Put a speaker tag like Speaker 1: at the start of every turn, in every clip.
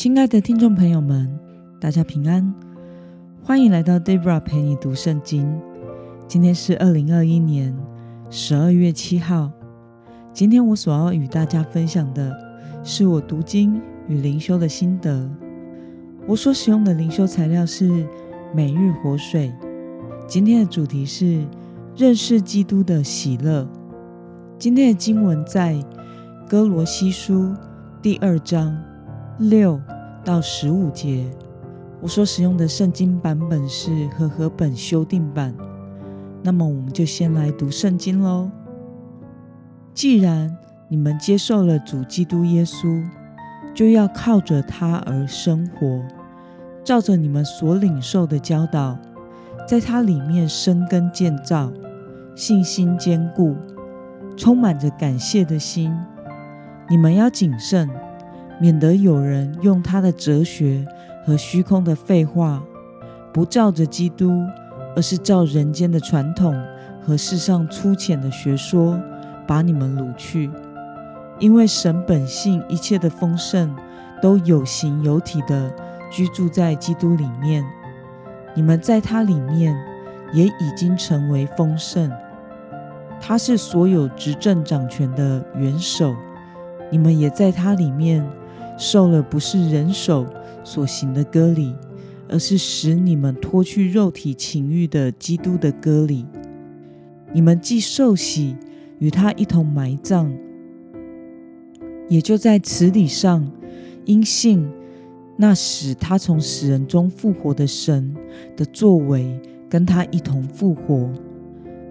Speaker 1: 亲爱的听众朋友们，大家平安，欢迎来到 Debra 陪你读圣经。今天是二零二一年十二月七号。今天我所要与大家分享的是我读经与灵修的心得。我所使用的灵修材料是每日活水。今天的主题是认识基督的喜乐。今天的经文在哥罗西书第二章。六到十五节，我所使用的圣经版本是和合本修订版。那么，我们就先来读圣经喽。既然你们接受了主基督耶稣，就要靠着他而生活，照着你们所领受的教导，在他里面生根建造，信心坚固，充满着感谢的心。你们要谨慎。免得有人用他的哲学和虚空的废话，不照着基督，而是照人间的传统和世上粗浅的学说，把你们掳去。因为神本性一切的丰盛，都有形有体的居住在基督里面。你们在他里面也已经成为丰盛。他是所有执政掌权的元首，你们也在他里面。受了不是人手所行的割礼，而是使你们脱去肉体情欲的基督的割礼。你们既受洗，与他一同埋葬，也就在此礼上因信那使他从死人中复活的神的作为，跟他一同复活。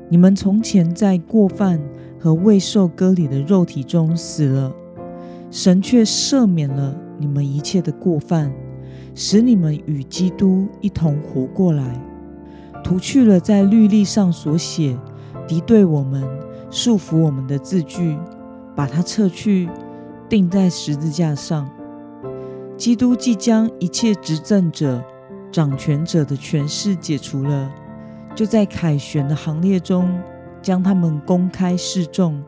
Speaker 1: 你们从前在过犯和未受割礼的肉体中死了。神却赦免了你们一切的过犯，使你们与基督一同活过来，除去了在律例上所写敌对我们、束缚我们的字句，把它撤去，钉在十字架上。基督即将一切执政者、掌权者的权势解除了，就在凯旋的行列中将他们公开示众，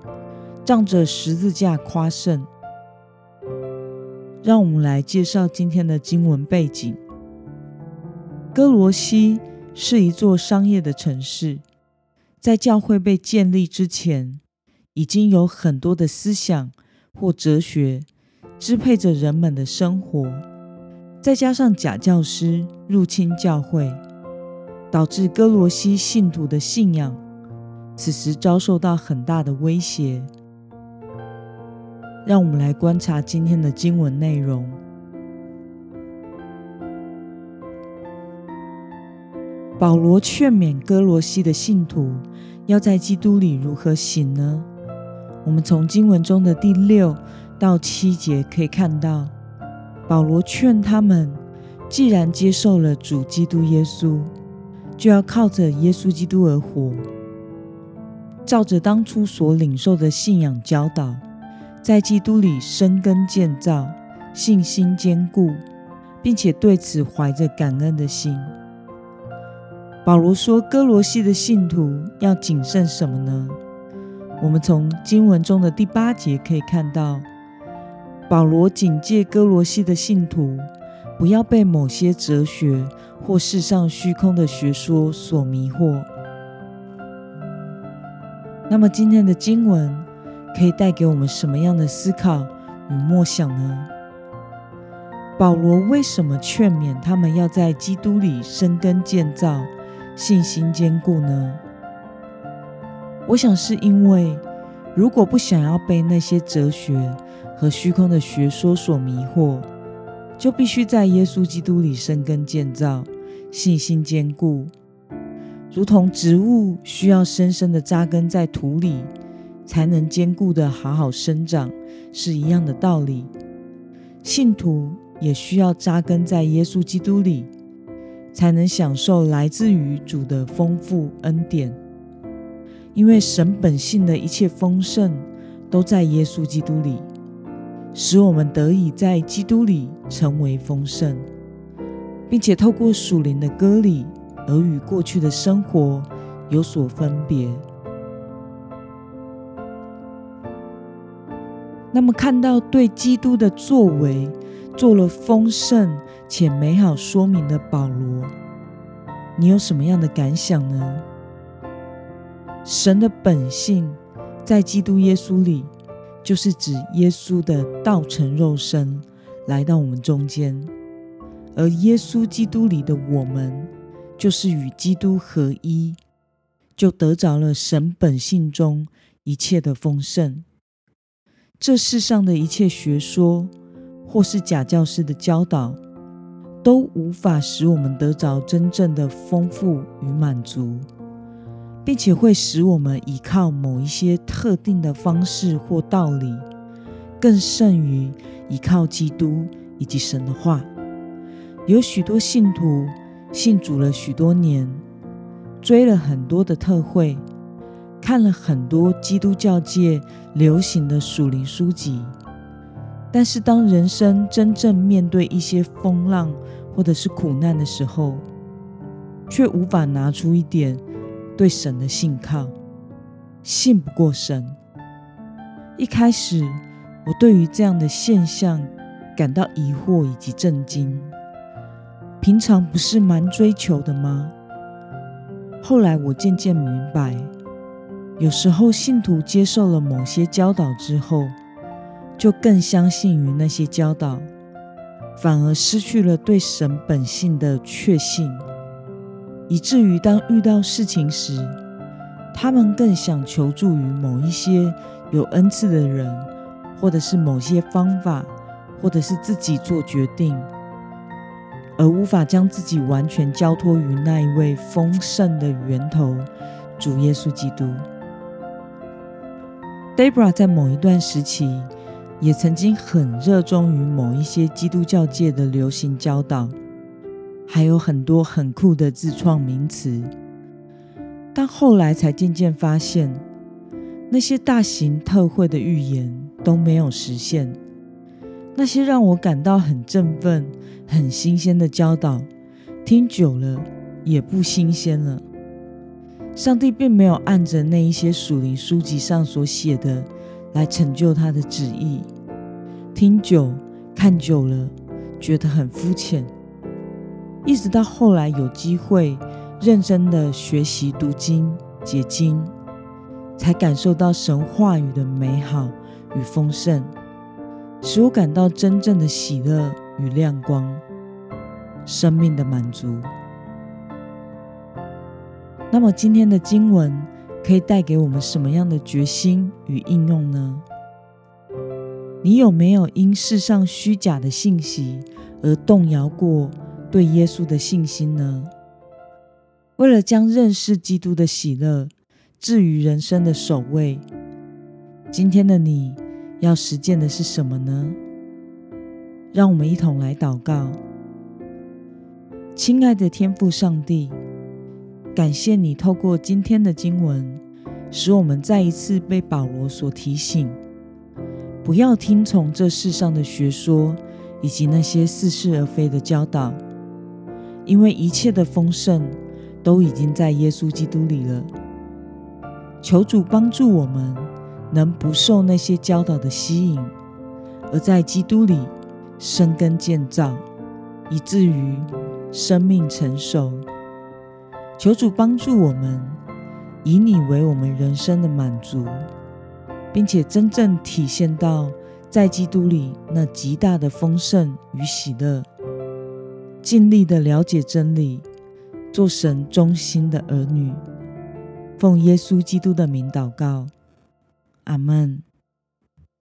Speaker 1: 仗着十字架夸胜。让我们来介绍今天的经文背景。哥罗西是一座商业的城市，在教会被建立之前，已经有很多的思想或哲学支配着人们的生活。再加上假教师入侵教会，导致哥罗西信徒的信仰此时遭受到很大的威胁。让我们来观察今天的经文内容。保罗劝勉哥罗西的信徒要在基督里如何行呢？我们从经文中的第六到七节可以看到，保罗劝他们，既然接受了主基督耶稣，就要靠着耶稣基督而活，照着当初所领受的信仰教导。在基督里生根建造，信心坚固，并且对此怀着感恩的心。保罗说：“哥罗西的信徒要谨慎什么呢？”我们从经文中的第八节可以看到，保罗警戒哥罗西的信徒不要被某些哲学或世上虚空的学说所迷惑。那么今天的经文。可以带给我们什么样的思考与默想呢？保罗为什么劝勉他们要在基督里生根建造、信心坚固呢？我想是因为，如果不想要被那些哲学和虚空的学说所迷惑，就必须在耶稣基督里生根建造、信心坚固，如同植物需要深深的扎根在土里。才能坚固的好好生长，是一样的道理。信徒也需要扎根在耶稣基督里，才能享受来自于主的丰富恩典。因为神本性的一切丰盛都在耶稣基督里，使我们得以在基督里成为丰盛，并且透过属灵的割礼而与过去的生活有所分别。那么，看到对基督的作为做了丰盛且美好说明的保罗，你有什么样的感想呢？神的本性在基督耶稣里，就是指耶稣的道成肉身来到我们中间，而耶稣基督里的我们，就是与基督合一，就得着了神本性中一切的丰盛。这世上的一切学说，或是假教师的教导，都无法使我们得着真正的丰富与满足。并且会使我们依靠某一些特定的方式或道理，更甚于依靠基督以及神的话。有许多信徒信主了许多年，追了很多的特会，看了很多基督教界流行的属灵书籍，但是当人生真正面对一些风浪或者是苦难的时候，却无法拿出一点。对神的信靠，信不过神。一开始，我对于这样的现象感到疑惑以及震惊。平常不是蛮追求的吗？后来我渐渐明白，有时候信徒接受了某些教导之后，就更相信于那些教导，反而失去了对神本性的确信。以至于当遇到事情时，他们更想求助于某一些有恩赐的人，或者是某些方法，或者是自己做决定，而无法将自己完全交托于那一位丰盛的源头——主耶稣基督。Debra 在某一段时期，也曾经很热衷于某一些基督教界的流行教导。还有很多很酷的自创名词，但后来才渐渐发现，那些大型特会的预言都没有实现。那些让我感到很振奋、很新鲜的教导，听久了也不新鲜了。上帝并没有按着那一些属灵书籍上所写的来成就他的旨意。听久、看久了，觉得很肤浅。一直到后来有机会认真的学习读经解经，才感受到神话语的美好与丰盛，使我感到真正的喜乐与亮光，生命的满足。那么今天的经文可以带给我们什么样的决心与应用呢？你有没有因世上虚假的信息而动摇过？对耶稣的信心呢？为了将认识基督的喜乐置于人生的首位，今天的你要实践的是什么呢？让我们一同来祷告。亲爱的天父上帝，感谢你透过今天的经文，使我们再一次被保罗所提醒，不要听从这世上的学说以及那些似是而非的教导。因为一切的丰盛都已经在耶稣基督里了。求主帮助我们，能不受那些教导的吸引，而在基督里生根建造，以至于生命成熟。求主帮助我们，以你为我们人生的满足，并且真正体现到在基督里那极大的丰盛与喜乐。尽力的了解真理，做神忠心的儿女，奉耶稣基督的名祷告，阿门。